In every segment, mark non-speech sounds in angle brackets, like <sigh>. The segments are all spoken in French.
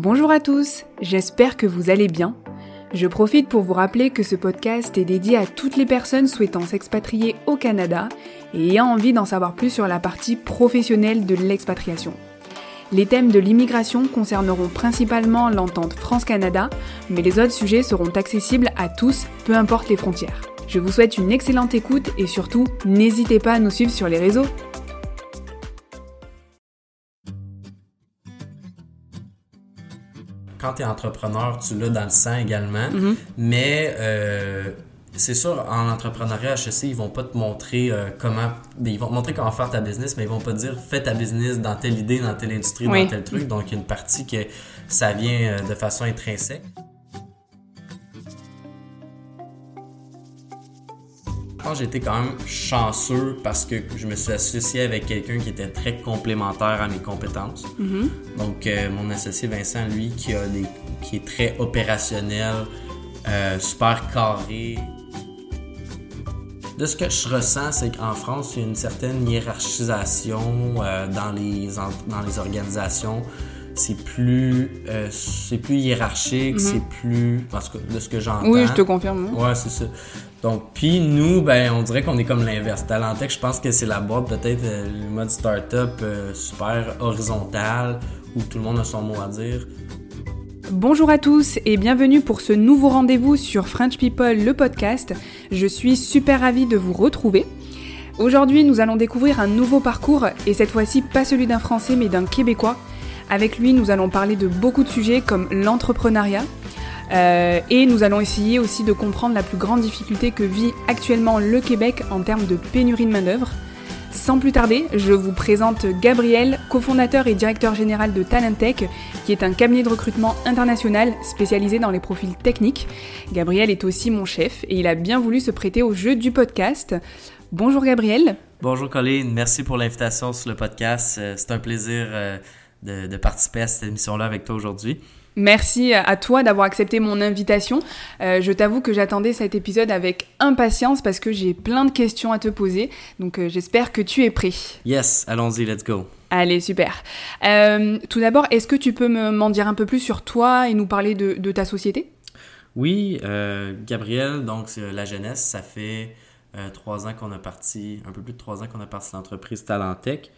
Bonjour à tous, j'espère que vous allez bien. Je profite pour vous rappeler que ce podcast est dédié à toutes les personnes souhaitant s'expatrier au Canada et ayant envie d'en savoir plus sur la partie professionnelle de l'expatriation. Les thèmes de l'immigration concerneront principalement l'entente France-Canada, mais les autres sujets seront accessibles à tous, peu importe les frontières. Je vous souhaite une excellente écoute et surtout, n'hésitez pas à nous suivre sur les réseaux. Quand tu es entrepreneur, tu l'as dans le sang également. Mhm. Mais euh, c'est sûr, en entrepreneuriat HEC, ils vont pas te montrer euh, comment. ben, Ils vont te montrer comment faire ta business, mais ils vont pas te dire fais ta business dans telle idée, dans telle industrie, Oui. dans tel truc. Donc, il y a une partie que ça vient euh, de façon intrinsèque. Pense que j'ai été quand même chanceux parce que je me suis associé avec quelqu'un qui était très complémentaire à mes compétences. Donc, euh, mon associé Vincent, lui, qui, a des, qui est très opérationnel, euh, super carré. De ce que je ressens, c'est qu'en France, il y a une certaine hiérarchisation euh, dans, les, dans les organisations. C'est plus, euh, c'est plus hiérarchique, c'est plus. Tout cas, de ce que j'entends. Oui, je te confirme. Ouais, c'est ça. Donc, puis nous, ben, on dirait qu'on est comme l'inverse. Talentech, je pense que c'est la boîte, peut-être euh, le mode startup euh, super horizontal où tout le monde a son mot à dire. Bonjour à tous et bienvenue pour ce nouveau rendez-vous sur French People, le podcast. Je suis super ravie de vous retrouver. Aujourd'hui, nous allons découvrir un nouveau parcours et cette fois-ci pas celui d'un Français mais d'un Québécois. Avec lui, nous allons parler de beaucoup de sujets comme l'entrepreneuriat euh, et nous allons essayer aussi de comprendre la plus grande difficulté que vit actuellement le Québec en termes de pénurie de main-d'œuvre. Sans plus tarder, je vous présente Gabriel, cofondateur et directeur général de Talentech, qui est un cabinet de recrutement international spécialisé dans les profils techniques. Gabriel est aussi mon chef et il a bien voulu se prêter au jeu du podcast. Bonjour Gabriel. Bonjour Colline, merci pour l'invitation sur le podcast. Euh, C'est un plaisir euh, de, de participer à cette émission-là avec toi aujourd'hui. Merci à toi d'avoir accepté mon invitation. Euh, je t'avoue que j'attendais cet épisode avec impatience parce que j'ai plein de questions à te poser. Donc euh, j'espère que tu es prêt. Yes, allons-y, let's go. Allez, super. Euh, tout d'abord, est-ce que tu peux me- m'en dire un peu plus sur toi et nous parler de, de ta société? Oui, Gabriel, donc la jeunesse, ça fait trois ans qu'on a parti, un peu plus de trois ans qu'on a parti l'entreprise Talentech.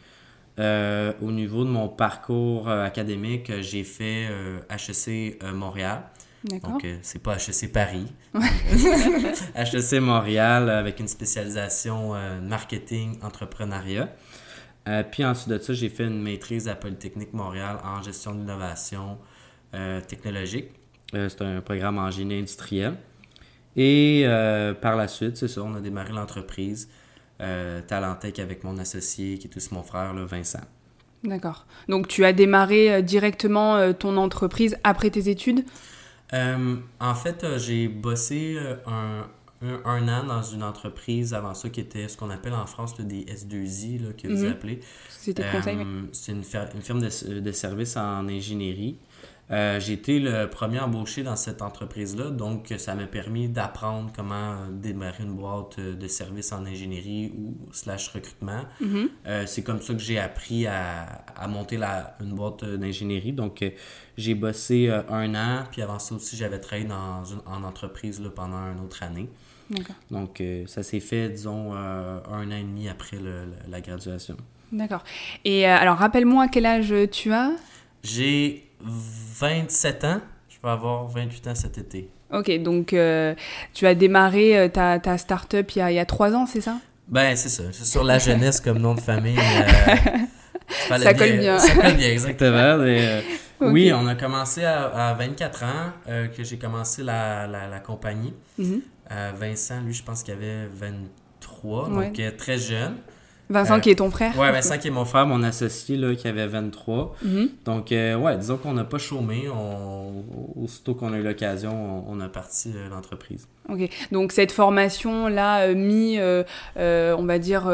Euh, au niveau de mon parcours euh, académique, euh, j'ai fait euh, HEC Montréal. Donc, c'est pas HEC Paris. HEC <laughs> Montréal avec une spécialisation marketing, entrepreneuriat. Puis ensuite de ça, j'ai fait une maîtrise à Polytechnique Montréal en gestion de l'innovation technologique. C'est un programme en génie industriel. Et par la suite, c'est ça, on a démarré l'entreprise euh, Talentech avec mon associé qui est aussi mon frère, là, Vincent. D'accord. Donc tu as démarré euh, directement euh, ton entreprise après tes études? Euh, en fait, j'ai bossé un, un, un an dans une entreprise avant ça qui était ce qu'on appelle en France là, des S2I, là, que vous Mhm. appelez. C'était C'est une, une firme de, de services en ingénierie. Euh, j'ai été le premier embauché dans cette entreprise-là, donc ça m'a permis d'apprendre comment démarrer une boîte de services en ingénierie ou slash recrutement. Mhm. Euh, c'est comme ça que j'ai appris à, à monter la, une boîte d'ingénierie. Donc, euh, j'ai bossé euh, un an, puis avant ça aussi, j'avais travaillé dans une, en entreprise là, pendant une autre année. Donc, euh, ça s'est fait, disons, euh, un an et demi après le- le- la graduation. D'accord. Et euh, alors rappelle-moi quel âge tu as? J'ai 27 ans. Je vais avoir 28 ans cet été. Ok, donc euh, tu as démarré euh, ta, ta start-up il y a, il y a trois ans, c'est ça? Ben, c'est ça. C'est sur la jeunesse comme nom de famille. euh, <laughs> Ça colle bien. Ça colle bien, exactement. Mais, euh. <laughs> Oui, on a commencé à, à 24 ans euh, que j'ai commencé la, la, la compagnie. Mhm. Euh, Vincent, lui, je pense qu'il avait 23, Ouais. donc très jeune. Vincent Euh, qui est ton frère Ouais, Vincent qui est mon frère, mon associé, là, qui avait 23. Mhm. Donc, euh, ouais, disons qu'on n'a pas chômé. On, aussitôt qu'on a eu l'occasion, on, on a parti euh, l'entreprise. Ok, donc cette formation là, euh, mi, on va dire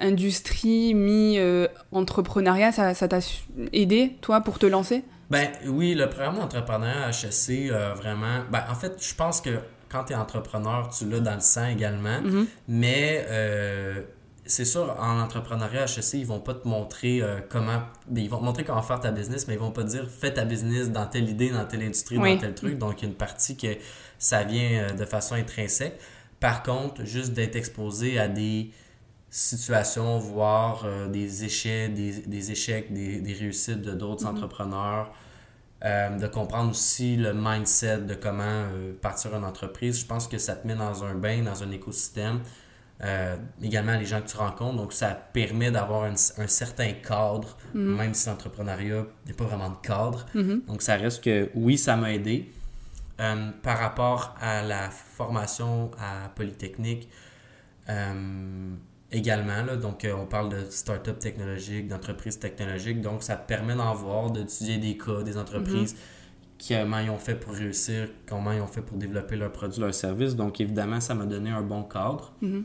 industrie, mi euh, entrepreneuriat, ça, t'a aidé toi pour te lancer? Ben oui, le programme d'entrepreneuriat HSC, vraiment. Ben, en fait, je pense que quand tu es entrepreneur, tu l'as dans le sang également. Mhm. Mais euh, c'est sûr, en entrepreneuriat HEC, ils vont pas te montrer euh, comment. Ben, ils vont te montrer comment faire ta business, mais ils vont pas te dire fais ta business dans telle idée, dans telle industrie, dans tel truc. Donc, il y a une partie que ça vient euh, de façon intrinsèque. Par contre, juste d'être exposé à des situations, voire euh, des échecs, des, échecs, des, réussites de d'autres mm-hmm. entrepreneurs, de comprendre aussi le mindset de comment partir une entreprise, je pense que ça te met dans un bain, dans un écosystème euh, également les gens que tu rencontres. Donc, ça permet d'avoir un, certain cadre, mhm. même si l'entrepreneuriat n'est pas vraiment de cadre. Mhm. Donc, ça reste que oui, ça m'a aidé. Euh, par rapport à la formation à Polytechnique, euh, également, là, donc on parle de start-up technologique, d'entreprise technologique, donc ça te permet d'en voir, d'étudier des cas, des entreprises. Mhm comment ils ont fait pour réussir, comment ils ont fait pour développer leurs produits, leurs services. Donc, évidemment, ça m'a donné un bon cadre mhm.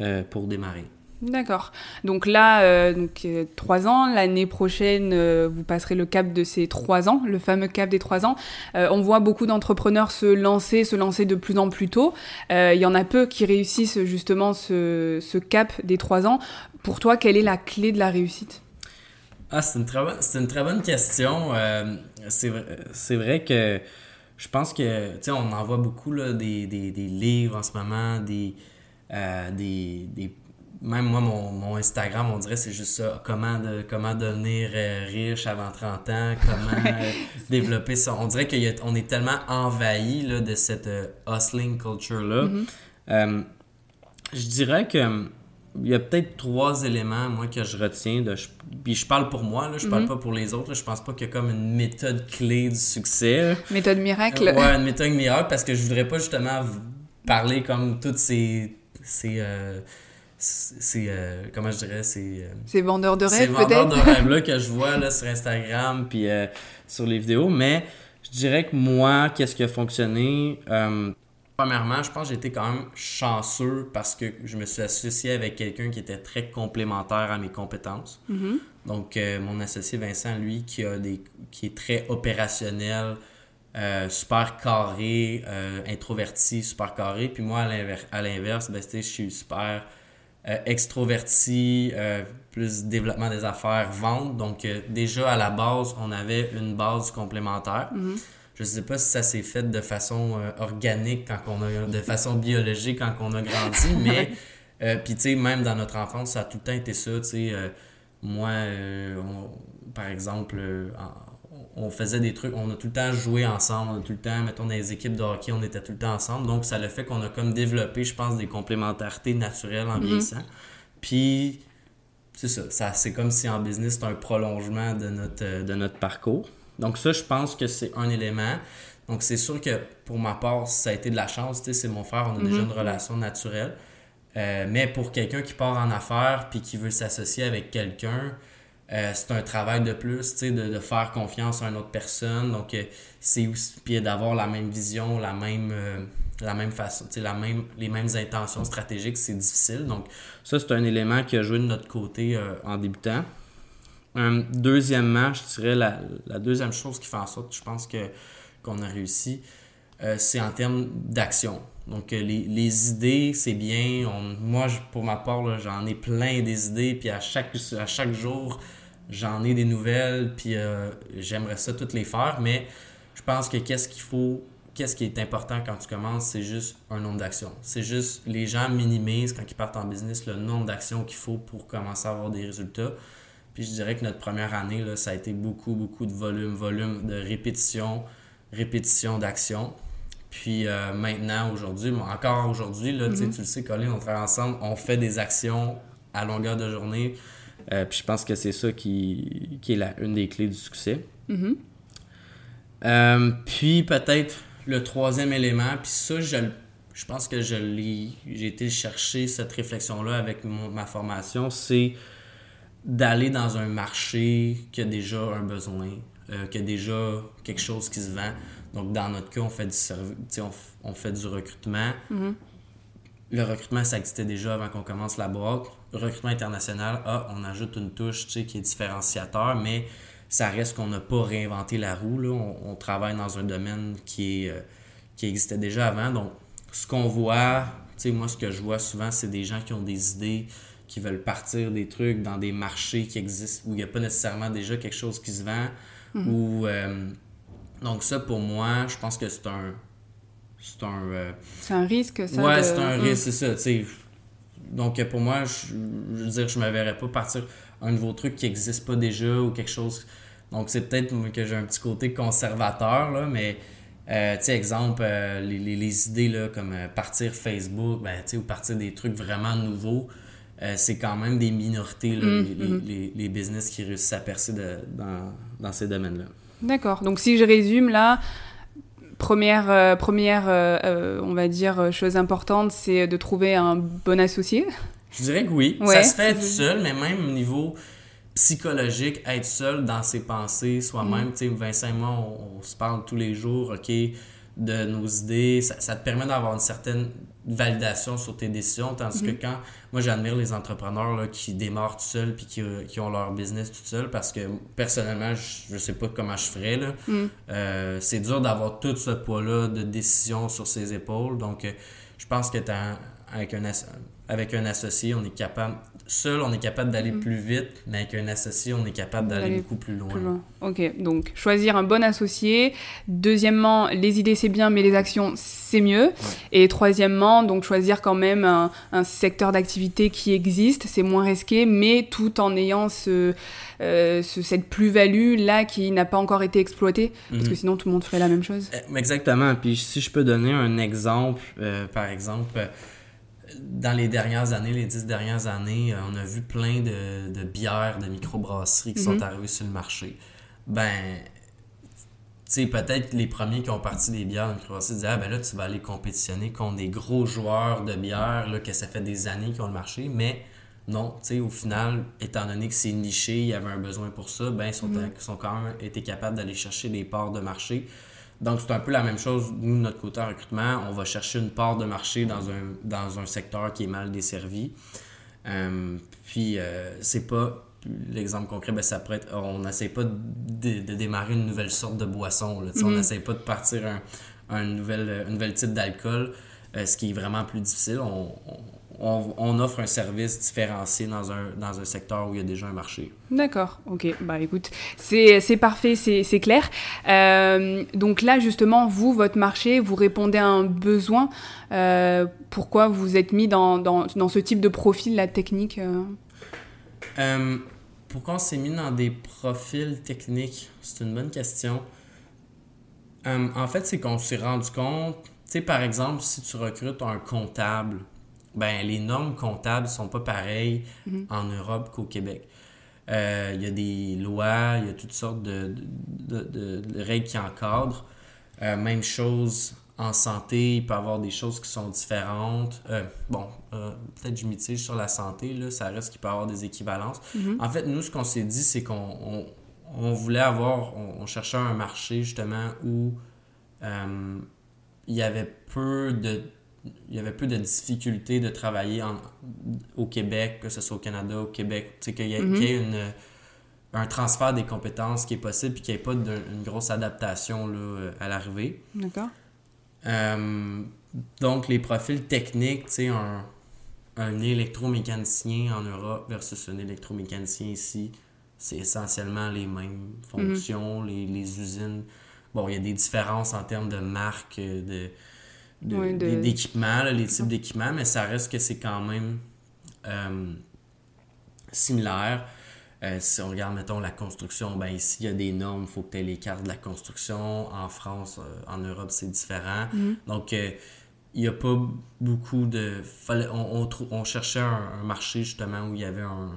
euh, pour démarrer. D'accord. Donc là, euh, donc, euh, trois ans. L'année prochaine, vous passerez le cap de ces trois ans, le fameux cap des trois ans. on voit beaucoup d'entrepreneurs se lancer, se lancer de plus en plus tôt. Il y en a peu qui réussissent justement ce, ce cap des trois ans. Pour toi, quelle est la clé de la réussite? Ah, c'est une, très bonne, une très bonne question. Euh, c'est vrai que je pense que, tu sais, on en voit beaucoup là, des, des, des, livres en ce moment, des, euh, des, des même moi, mon, mon, Instagram, on dirait c'est juste ça. Comment, de, comment devenir euh, riche avant 30 ans, comment <laughs> développer ça. On dirait qu'on est tellement envahi là, de cette hustling culture-là. Mm-hmm. je dirais que il y a peut-être trois éléments, moi, que je retiens. De, puis je parle pour moi, là, je parle mhm. pas pour les autres. Là, je pense pas qu'il y a comme une méthode clé du succès. Méthode miracle. ouais, une méthode miracle, parce que je voudrais pas justement parler comme toutes ces... ces euh, euh, comment je dirais c'est euh, ces vendeurs de rêves peut-être? ces vendeurs de rêves là <laughs> que je vois là sur Instagram puis sur les vidéos mais je dirais que moi qu'est-ce qui a fonctionné Premièrement, je pense que j'ai été quand même chanceux parce que je me suis associé avec quelqu'un qui était très complémentaire à mes compétences. Mm-hmm. Donc, euh, mon associé Vincent, lui, qui, a des, qui est très opérationnel, euh, super carré, euh, introverti, super carré. Puis moi, à l'inverse, ben, je suis super extroverti, plus développement des affaires, vente. Donc, déjà à la base, on avait une base complémentaire. Mm-hmm. Je sais pas si ça s'est fait de façon euh, organique quand on a de façon biologique quand on a grandi, <laughs> mais euh, puis tu sais même dans notre enfance ça a tout le temps été ça, tu sais euh, moi par exemple on faisait des trucs, on a tout le temps joué ensemble, on a tout le temps, mettons, dans les équipes de hockey, on était tout le temps ensemble. Donc, ça le fait qu'on a comme développé, je pense, des complémentarités naturelles en mhm. vieillissant. Puis, c'est ça, ça c'est comme si en business, c'est un prolongement de notre, de notre parcours. Donc ça, je pense que c'est un élément. Donc c'est sûr que pour ma part, ça a été de la chance. C'est mon frère, on a déjà une mhm. relation naturelle. Euh, mais pour quelqu'un qui part en affaires puis qui veut s'associer avec quelqu'un, euh, c'est un travail de plus, de, de faire confiance à une autre personne. Donc, euh, c'est aussi, puis d'avoir la même vision, la même, la même façon, la même, les mêmes intentions stratégiques, c'est difficile. Donc, ça, c'est un élément qui a joué de notre côté en débutant. Euh, deuxièmement, je dirais la, la, deuxième chose qui fait en sorte, je pense que qu'on a réussi, euh, c'est en termes d'action. Donc, euh, les, idées, c'est bien. moi, pour ma part, j'en ai plein des idées. Puis à chaque, à chaque jour, j'en ai des nouvelles. Puis j'aimerais ça toutes les faire. Mais je pense que qu'est-ce qu'il faut, qu'est-ce qui est important quand tu commences, c'est juste un nombre d'actions. C'est juste, les gens minimisent quand ils partent en business le nombre d'actions qu'il faut pour commencer à avoir des résultats. Puis je dirais que notre première année, là, ça a été beaucoup, beaucoup de volume, volume de répétition, répétition d'action. Puis euh, maintenant, aujourd'hui, encore aujourd'hui, là, mm-hmm. tu le sais, Colin, on travaille ensemble, on fait des actions à longueur de journée. Euh, puis je pense que c'est ça qui, qui est la, une des clés du succès. Mm-hmm. Euh, puis peut-être le troisième élément, puis ça, je, je pense que je l'ai, j'ai été chercher cette réflexion-là avec ma formation, c'est d'aller dans un marché qui a déjà un besoin, euh, qui a déjà quelque chose qui se vend. Donc, dans notre cas, on fait du, on, on fait du recrutement. Mm-hmm. Le recrutement, ça existait déjà avant qu'on commence la boîte. Recrutement international, ah, on ajoute une touche qui est différenciateur, mais ça reste qu'on n'a pas réinventé la roue. Là. On, travaille dans un domaine qui, est, euh, qui existait déjà avant. Donc, ce qu'on voit, moi, ce que je vois souvent, c'est des gens qui ont des idées, qui veulent partir des trucs dans des marchés qui existent où il n'y a pas nécessairement déjà quelque chose qui se vend. Mhm. Ou, euh, donc ça, pour moi, je pense que c'est un... C'est un... Euh, c'est un risque, ça? Ouais, c'est un risque, c'est ça. Donc pour moi, je, je veux dire, je me verrais pas partir un nouveau truc qui n'existe pas déjà ou quelque chose... Donc c'est peut-être que j'ai un petit côté conservateur, là, mais... Euh, tu sais, exemple, les, les, idées là, comme partir Facebook, ben, ou partir des trucs vraiment nouveaux, euh, c'est quand même des minorités, mm, mm. les, les, business qui réussissent à percer dans, dans, ces domaines-là. D'accord. Donc si je résume là, première, euh, première euh, on va dire, chose importante, c'est de trouver un bon associé. Je dirais que oui. ça se fait être seul, mais même au niveau psychologique, être seul dans ses pensées, soi-même. Mm. Tu sais, Vincent et moi, on, se parle tous les jours, OK, de nos idées. Ça, ça te permet d'avoir une certaine validation sur tes décisions. Tandis que mhm. quand, moi j'admire les entrepreneurs là, qui démarrent tout seuls puis qui, qui, ont leur business tout seul parce que personnellement, je, ne sais pas comment je ferais. Là. Mhm. Euh, c'est dur d'avoir tout ce poids-là de décision sur ses épaules. Donc, euh, je pense que avec un, avec un associé, on est capable seul, on est capable d'aller mm. plus vite, mais avec un associé, on est capable d'aller beaucoup plus loin. Ok, donc choisir un bon associé. Deuxièmement, les idées c'est bien, mais les actions c'est mieux. Et troisièmement, donc choisir quand même un, secteur d'activité qui existe, c'est moins risqué, mais tout en ayant ce, euh, cette plus-value là qui n'a pas encore été exploitée, parce que mhm. sinon tout le monde ferait la même chose. Eh, exactement. Puis si je peux donner un exemple, euh, par exemple dans les dernières années, les dix dernières années, euh, on a vu plein de, de bières de microbrasseries qui sont mhm. arrivées sur le marché. Ben, tu sais, peut-être les premiers qui ont parti des bières de microbrasseries disaient Ah, ben là, tu vas aller compétitionner contre des gros joueurs de bières, là, que ça fait des années qu'ils ont le marché. Mais non, tu sais, au final, étant donné que c'est niché, il y avait un besoin pour ça, ben, ils sont, mhm. sont quand même été capables d'aller chercher des parts de marché. Donc, c'est un peu la même chose, nous, de notre côté en recrutement. On va chercher une part de marché dans un, dans un secteur qui est mal desservi. Euh, puis, euh, c'est pas l'exemple concret, ben, ça pourrait être, on n'essaie pas de, démarrer une nouvelle sorte de boisson. Là, On n'essaie mm-hmm. pas de partir un, un, nouvel, un nouvel type d'alcool, euh, ce qui est vraiment plus difficile. on, on, offre un service différencié dans un, dans un secteur où il y a déjà un marché. D'accord, ok. Bah écoute, c'est parfait, c'est clair. Euh, donc là, justement, vous, votre marché, vous répondez à un besoin. Euh, pourquoi vous êtes mis dans, dans, dans, ce type de profil, la technique euh? Pourquoi on s'est mis dans des profils techniques? C'est une bonne question. en fait, c'est qu'on s'est rendu compte, tu sais, par exemple, si tu recrutes un comptable, ben, les normes comptables sont pas pareilles mhm. en Europe qu'au Québec. Euh, il y a des lois, il y a toutes sortes de, règles qui encadrent. Euh, même chose en santé, il peut y avoir des choses qui sont différentes. Euh, bon, peut-être je mitige sur la santé, là, ça reste qu'il peut y avoir des équivalences. Mhm. En fait, nous, ce qu'on s'est dit, c'est qu'on on, voulait avoir, on, cherchait un marché justement où il y avait peu de il y avait peu de difficultés de travailler au Québec, que ce soit au Canada, au Québec. Qu'il y ait, mhm. un transfert des compétences qui est possible puis qu'il n'y ait pas une grosse adaptation là, à l'arrivée. D'accord. Euh, donc, les profils techniques, tu sais, un, un électromécanicien en Europe versus un électromécanicien ici, c'est essentiellement les mêmes fonctions, mhm. les, les usines. Bon, il y a des différences en termes de marque, de d'équipements, les types d'équipements, mais ça reste que c'est quand même euh, similaire. Euh, si on regarde, mettons, la construction, ben ici, il y a des normes, il faut que tu aies les cartes de la construction. En France, euh, en Europe, c'est différent. Mm-hmm. Donc, il n'y a pas beaucoup de... on, on, on cherchait un, marché, justement, où il y avait un,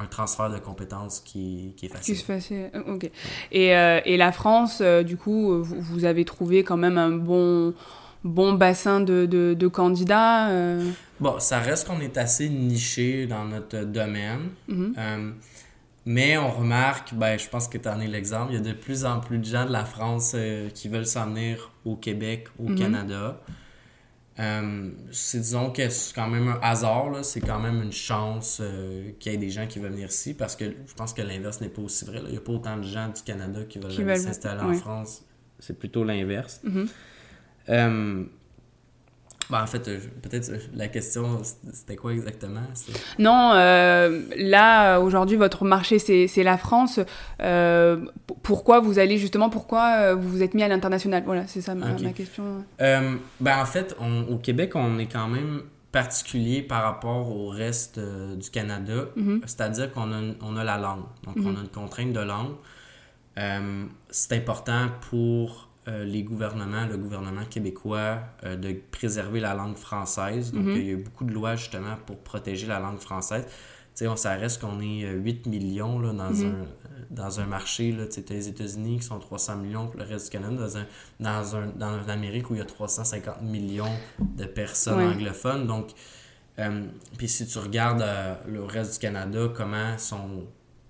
un transfert de compétences qui, qui est facile. Qui se facile, ok. Et, et la France, du coup, vous, vous, avez trouvé quand même un bon bon bassin de, de, candidats? Euh? Bon, ça reste qu'on est assez niché dans notre domaine. Mm-hmm. Euh, mais on remarque, ben, je pense que tu en es l'exemple, il y a de plus en plus de gens de la France euh, qui veulent s'en venir au Québec, au mm-hmm. Canada. c'est disons que c'est quand même un hasard, c'est quand même une chance qu'il y ait des gens qui veulent venir ici parce que je pense que l'inverse n'est pas aussi vrai. Il n'y a pas autant de gens du Canada qui veulent, s'installer en France. C'est plutôt l'inverse. Mm-hmm. Euh, Ben, en fait, euh, peut-être euh, la question, c'était quoi exactement? Non, euh, là, aujourd'hui, votre marché, c'est la France. pourquoi vous allez justement, pourquoi vous vous êtes mis à l'international? Voilà, c'est ça ma, question. ben, en fait, au Québec, on est quand même particulier par rapport au reste du Canada. Mm-hmm. C'est-à-dire qu'on a, on a la langue. Donc, on mm-hmm. a une contrainte de langue. c'est important pour euh, les gouvernements, le gouvernement québécois, euh, de préserver la langue française. Donc, mhm. il y a eu beaucoup de lois justement pour protéger la langue française. Tu sais, on, ça reste qu'on est 8 euh, millions là, dans, mhm. un, dans un marché. Là, tu sais, les États-Unis qui sont 300 millions le reste du Canada, dans, un, dans, un, dans l'Amérique où il y a 350 millions de personnes anglophones. Donc, puis si tu regardes le reste du Canada, comment sont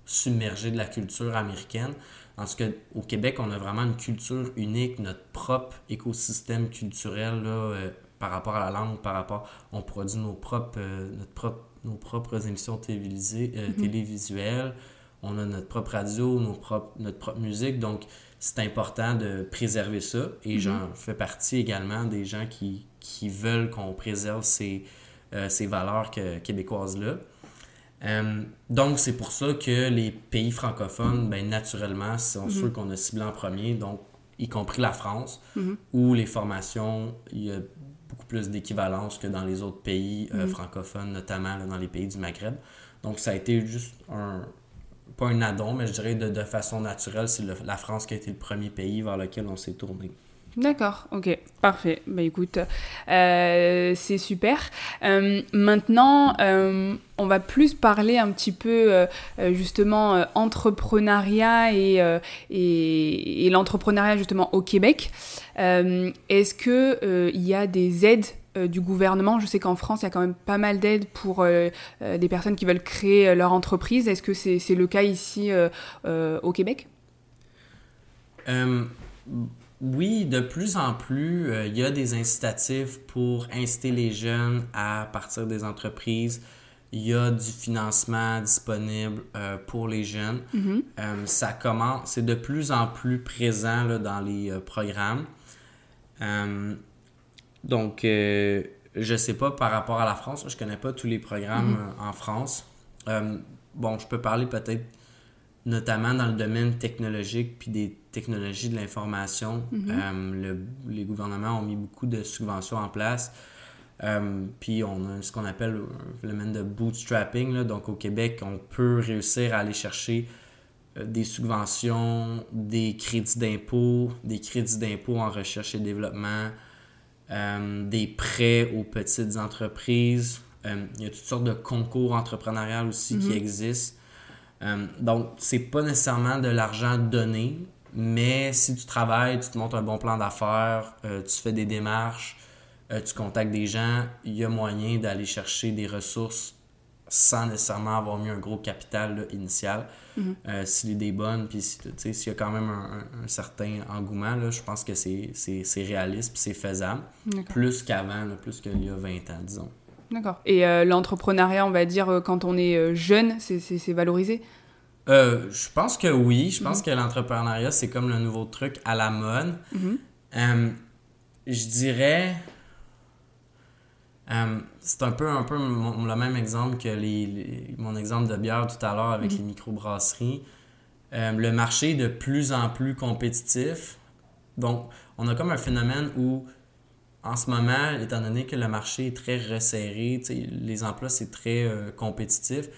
submergés de la culture américaine, parce qu'au Québec, on a vraiment une culture unique, notre propre écosystème culturel là, euh, par rapport à la langue, par rapport. On produit nos propres, euh, notre propre, nos propres émissions télévisées, euh, mhm. télévisuelles. On a notre propre radio, nos propres, notre propre musique. Donc, c'est important de préserver ça. Et mhm. j'en fais partie également des gens qui, qui veulent qu'on préserve ces, ces valeurs québécoises-là. Euh, donc, c'est pour ça que les pays francophones, ben, naturellement, sont mhm. ceux qu'on a ciblés en premier, donc y compris la France, mhm. où les formations, il y a beaucoup plus d'équivalence que dans les autres pays euh, mhm. francophones, notamment dans les pays du Maghreb. Donc, ça a été juste un, pas un addon, mais je dirais de, de façon naturelle, c'est la France qui a été le premier pays vers lequel on s'est tourné. D'accord, ok, parfait. Bah écoute, euh, c'est super. Euh, maintenant, euh, on va plus parler un petit peu justement entrepreneuriat et, l'entrepreneuriat justement au Québec. Est-ce que il y a des aides du gouvernement? Je sais qu'en France, il y a quand même pas mal d'aides pour des personnes qui veulent créer leur entreprise. Est-ce que c'est le cas ici au Québec? Oui, de plus en plus, euh, il y a des incitatifs pour inciter les jeunes à partir des entreprises. Il y a du financement disponible euh, pour les jeunes. Mm-hmm. Euh, ça commence, c'est de plus en plus présent là, dans les programmes. donc, je ne sais pas par rapport à la France, je ne connais pas tous les programmes mm-hmm. en France. bon, je peux parler peut-être notamment dans le domaine technologique puis des technologies de l'information. Mhm. Euh, les gouvernements ont mis beaucoup de subventions en place. Euh, puis on a ce qu'on appelle le phénomène de bootstrapping. Là. Donc au Québec, on peut réussir à aller chercher euh, des subventions, des crédits d'impôt, des crédits d'impôt en recherche et développement, des prêts aux petites entreprises. il y a toutes sortes de concours entrepreneuriales aussi qui mhm. existent. Euh, donc, c'est pas nécessairement de l'argent donné, mais si tu travailles, tu te montes un bon plan d'affaires, euh, tu fais des démarches, euh, tu contactes des gens, il y a moyen d'aller chercher des ressources sans nécessairement avoir mis un gros capital initial. Mhm. si l'idée est bonne, puis s'il y a quand même un, certain engouement, là, je pense que c'est réaliste c'est faisable. Plus qu'avant, plus qu'il y a 20 ans, disons. D'accord. Et euh, l'entrepreneuriat, on va dire, euh, quand on est euh, jeune, c'est valorisé? Je pense que oui. Je pense mhm. que l'entrepreneuriat, c'est comme le nouveau truc à la mode. Mhm. je dirais. c'est un peu, un peu le même exemple que les, mon exemple de bière tout à l'heure avec mhm. les microbrasseries. le marché est de plus en plus compétitif. Donc, on a comme un phénomène où en ce moment, étant donné que le marché est très resserré, les emplois, c'est très euh, compétitif,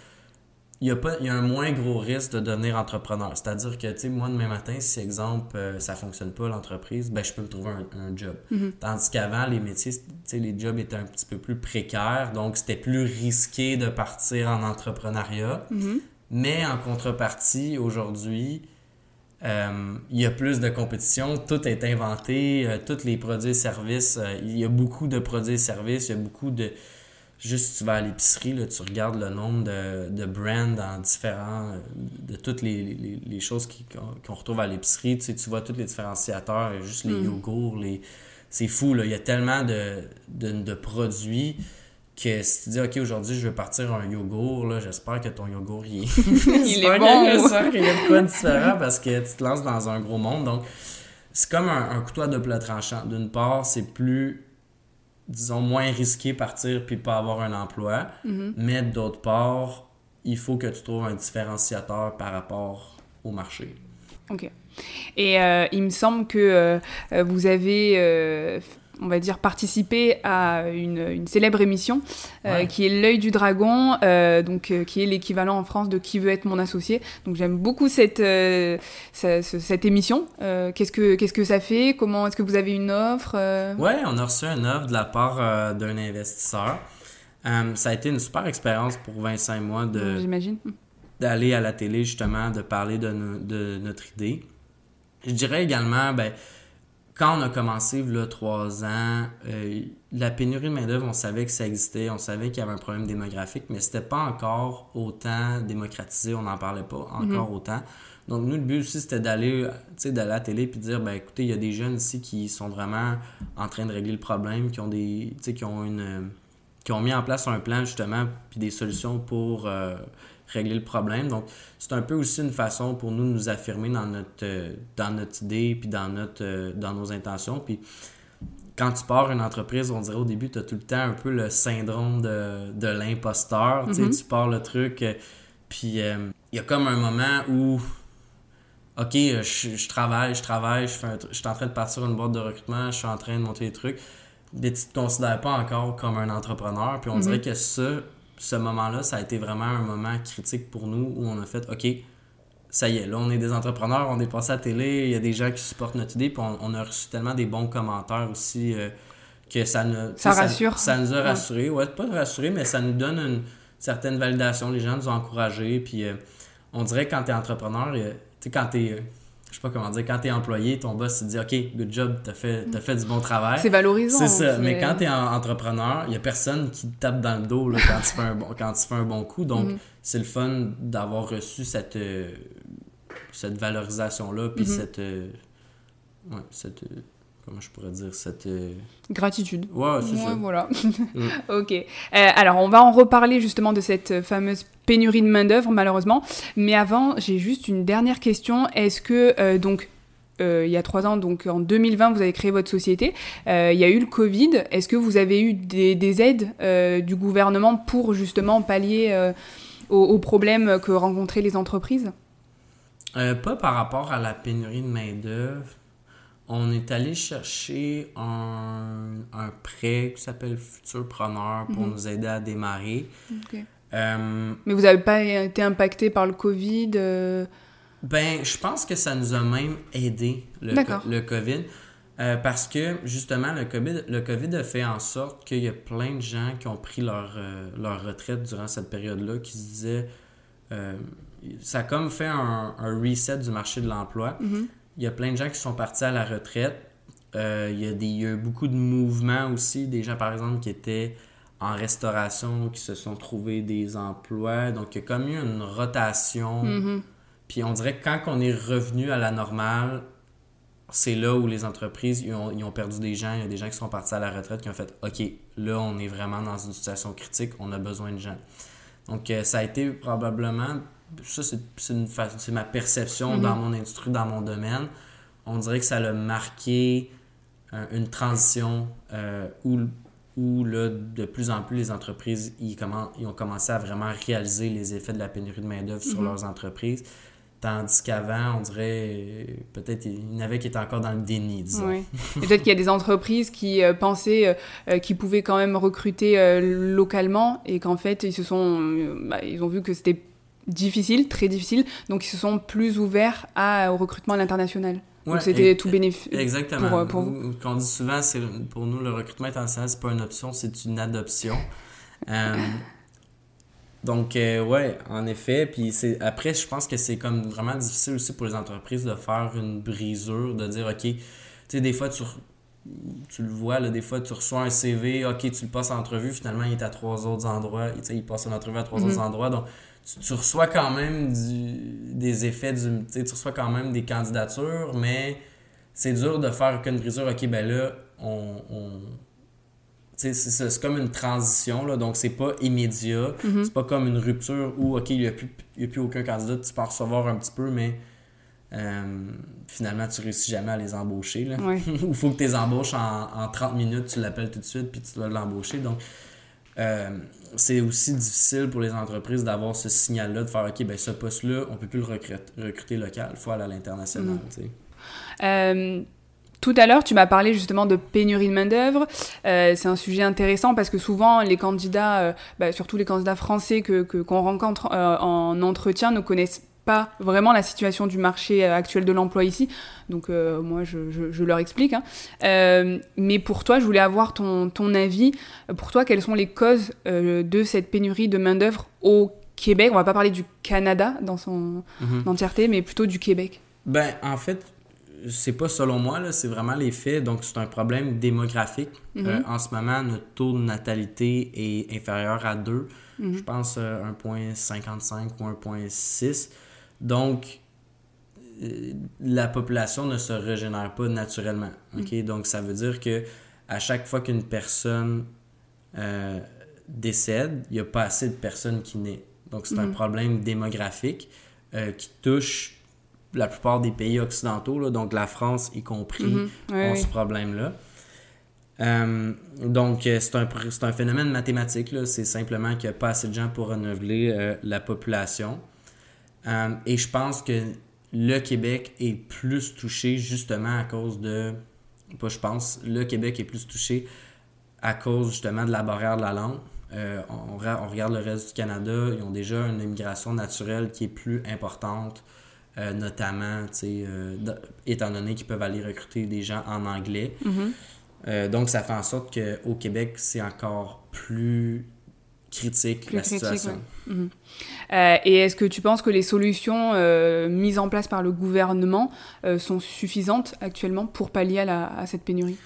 il y, a pas, il y a un moins gros risque de devenir entrepreneur. C'est-à-dire que, moi, demain matin, si, exemple, euh, ça fonctionne pas, l'entreprise, ben, je peux me trouver un, job. Mm-hmm. Tandis qu'avant, les métiers, les jobs étaient un petit peu plus précaires, donc c'était plus risqué de partir en entrepreneuriat. Mm-hmm. Mais en contrepartie, aujourd'hui, euh, il y a plus de compétition, tout est inventé, euh, tous les produits et services, euh, il y a beaucoup de produits et services, il y a beaucoup de... Juste, tu vas à l'épicerie, là, tu regardes le nombre de, de brands en différents... de toutes les, les, les choses qu'on retrouve à l'épicerie, tu, sais, tu vois tous les différenciateurs, juste les mm. yogourts, les... C'est fou, là, il y a tellement de, de, de produits que si tu dis ok aujourd'hui je veux partir un yogourt là j'espère que ton yogourt il, <laughs> <laughs> il est bon qu'il y a de quoi différent parce que tu te lances dans un gros monde donc c'est comme un, couteau à double tranchant d'une part c'est plus disons, moins risqué partir puis pas avoir un emploi. Mhm. Mais d'autre part, il faut que tu trouves un différenciateur par rapport au marché. Ok. Et euh, il me semble que euh, vous avez, euh, on va dire, participé à une, une célèbre émission Ouais. qui est L'œil du dragon, euh, donc euh, qui est l'équivalent en France de Qui veut être mon associé. Donc j'aime beaucoup cette, euh, ce- ce- cette émission. Euh, qu'est-ce que qu'est-ce que ça fait? Comment est-ce que vous avez une offre euh? Ouais, on a reçu une offre de la part euh, d'un investisseur. Euh, ça a été une super expérience pour Vincent et moi de, J'imagine. d'aller à la télé, justement, de parler de, no- de notre idée. Je dirais également, ben, quand on a commencé, là, trois ans, euh, la pénurie de main-d'œuvre, on savait que ça existait, on savait qu'il y avait un problème démographique, mais c'était pas encore autant démocratisé, on n'en parlait pas encore autant. Donc, nous, le but aussi, c'était d'aller, sais, d'aller à la télé puis de dire, ben, écoutez, il y a des jeunes ici qui sont vraiment en train de régler le problème, qui ont des, qui ont une, euh, qui ont mis en place un plan, justement, puis des solutions pour euh, régler le problème. Donc, c'est un peu aussi une façon pour nous de nous affirmer dans notre, euh, dans notre idée, puis dans, notre, euh, dans nos intentions. Puis, quand tu pars une entreprise, on dirait au début, tu as tout le temps un peu le syndrome de, de l'imposteur. Tu Mhm. Tu pars le truc, euh, puis euh, il y a comme un moment où, OK, je, je travaille, je travaille, je, fais un tr- je suis en train de partir une boîte de recrutement, je suis en train de monter des trucs, mais tu te considères pas encore comme un entrepreneur. Puis on Mhm. dirait que ce, ce moment-là, ça a été vraiment un moment critique pour nous où on a fait, OK, ça y est, là, on est des entrepreneurs, on est passé à la télé, il y a des gens qui supportent notre idée, puis on, on a reçu tellement des bons commentaires aussi euh, que ça nous... sais, rassure. Ça, nous a rassurés, ouais, pas de rassurés, mais ça nous donne une certaine validation. Les gens nous ont encouragés, puis euh, on dirait que quand tu es entrepreneur, euh, tu sais, quand tu es... Je sais pas comment dire, quand tu es employé, ton boss te dit OK, good job, t'as fait, t'as fait du bon travail. C'est valorisant. C'est ça. Mais quand tu es entrepreneur, il n'y a personne qui te tape dans le dos là, quand, tu fais un bon, quand tu fais un bon coup. Donc, Mhm. c'est le fun d'avoir reçu cette, euh, cette valorisation-là, puis Mhm. cette. euh, ouais, cette. euh, comment je pourrais dire Cette. euh, Gratitude. ouais, c'est Ouais, ça. voilà. <laughs> Mm. <laughs> ok. Euh, alors, on va en reparler justement de cette fameuse pénurie de main-d'œuvre, malheureusement. Mais avant, j'ai juste une dernière question. Est-ce que, euh, donc, euh, il y a trois ans, donc en 2020, vous avez créé votre société. Euh, il y a eu le Covid. Est-ce que vous avez eu des, des aides euh, du gouvernement pour justement pallier euh, aux, aux problèmes que rencontraient les entreprises? Euh, pas par rapport à la pénurie de main-d'œuvre. On est allé chercher un, un prêt qui s'appelle Futurpreneur pour Mhm. nous aider à démarrer. Euh, Mais vous n'avez pas été impacté par le Covid euh, Ben, je pense que ça nous a même aidé, le, co- le COVID. Euh, parce que, justement, le COVID, le COVID a fait en sorte qu'il y a plein de gens qui ont pris leur, euh, leur retraite durant cette période-là, qui se disaient... euh, ça a comme fait un, un reset du marché de l'emploi. mhm. Il y a plein de gens qui sont partis à la retraite. Euh, il, y a des, il y a eu beaucoup de mouvements aussi. Des gens, par exemple, qui étaient en restauration, qui se sont trouvés des emplois. Donc, il y a comme eu une rotation. Mhm. Puis on dirait que quand on est revenu à la normale, c'est là où les entreprises ils ont, ils ont perdu des gens. Il y a des gens qui sont partis à la retraite qui ont fait OK, là, on est vraiment dans une situation critique, on a besoin de gens. Donc, euh, ça a été probablement. Ça, c'est ma perception Mhm. dans mon industrie, dans mon domaine. On dirait que ça a marqué euh, une transition euh, où, où là, de plus en plus, les entreprises ils, commen- ils ont commencé à vraiment réaliser les effets de la pénurie de main-d'œuvre sur Mhm. leurs entreprises. Tandis qu'avant, on dirait, peut-être, il y en avait qui étaient encore dans le déni, disons. <laughs> Peut-être qu'il y a des entreprises qui euh, pensaient euh, qu'ils pouvaient quand même recruter euh, localement et qu'en fait ils se sont, bah, ils ont vu que c'était difficile, très difficile, donc ils se sont plus ouverts à, au recrutement à l'international. Ouais, donc c'était tout bénéfique. Exactement. pour, euh, pour vous. Qu'on dit souvent, c'est pour nous, le recrutement international, c'est pas une option, c'est une adoption. <laughs> Euh, donc, euh, ouais, en effet. Puis c'est après, je pense que c'est comme vraiment difficile aussi pour les entreprises de faire une brisure, de dire, OK, tu sais, des fois, tu, tu le vois, là, des fois, tu reçois un CV, OK, tu le passes en entrevue, finalement, il est à trois autres endroits, tu sais, il passe en entrevue à trois Mhm. autres endroits. Donc, tu, reçois quand même du, des effets, du, tu reçois quand même des candidatures, mais c'est dur de faire qu'une brisure. OK, ben là, on. on- c'est comme une transition, là, donc c'est pas immédiat. Mhm. C'est pas comme une rupture où, OK, il n'y a, a plus aucun candidat, tu peux en recevoir un petit peu, mais finalement, tu réussis jamais à les embaucher. Là. il <laughs> faut que tu les embauches en, en 30 minutes, tu l'appelles tout de suite, puis tu dois l'embaucher. Donc, c'est aussi difficile pour les entreprises d'avoir ce signal-là, de faire OK, ben ce poste-là, on peut plus le recruter, local, il faut aller à l'international. Mm. Tout à l'heure, tu m'as parlé justement de pénurie de main-d'œuvre. Euh, c'est un sujet intéressant parce que souvent, les candidats, euh, bah, surtout les candidats français que, qu'on rencontre euh, en entretien, ne connaissent pas vraiment la situation du marché actuel de l'emploi ici. Donc, moi, je, je, leur explique. Hein. mais pour toi, je voulais avoir ton, ton avis. Pour toi, quelles sont les causes de cette pénurie de main-d'œuvre au Québec? On va pas parler du Canada dans son mhm. entièreté, mais plutôt du Québec. Ben, en fait, c'est pas selon moi, c'est vraiment les faits. Donc, c'est un problème démographique. Mhm. Euh, en ce moment, notre taux de natalité est inférieur à 2. Mhm. Je pense 1,55 euh, ou 1,6. Donc, euh, la population ne se régénère pas naturellement. mhm. Donc, ça veut dire que à chaque fois qu'une personne décède, il n'y a pas assez de personnes qui naissent. Donc, c'est un problème démographique qui touche la plupart des pays occidentaux, donc la France y compris, mhm. ont ce problème-là. Euh, donc, euh, c'est un, un, phénomène mathématique. C'est simplement qu'il n'y a pas assez de gens pour renouveler euh, la population. Et je pense que le Québec est plus touché justement à cause de... Pas je pense, le Québec est plus touché à cause justement de la barrière de la langue. on, on, regarde le reste du Canada, ils ont déjà une immigration naturelle qui est plus importante. Euh, notamment, euh, étant donné qu'ils peuvent aller recruter des gens en anglais. Mm-hmm. Euh, donc, ça fait en sorte qu'au Québec, c'est encore plus critique la situation. Mm-hmm. et est-ce que tu penses que les solutions mises en place par le gouvernement sont suffisantes actuellement pour pallier à, cette pénurie?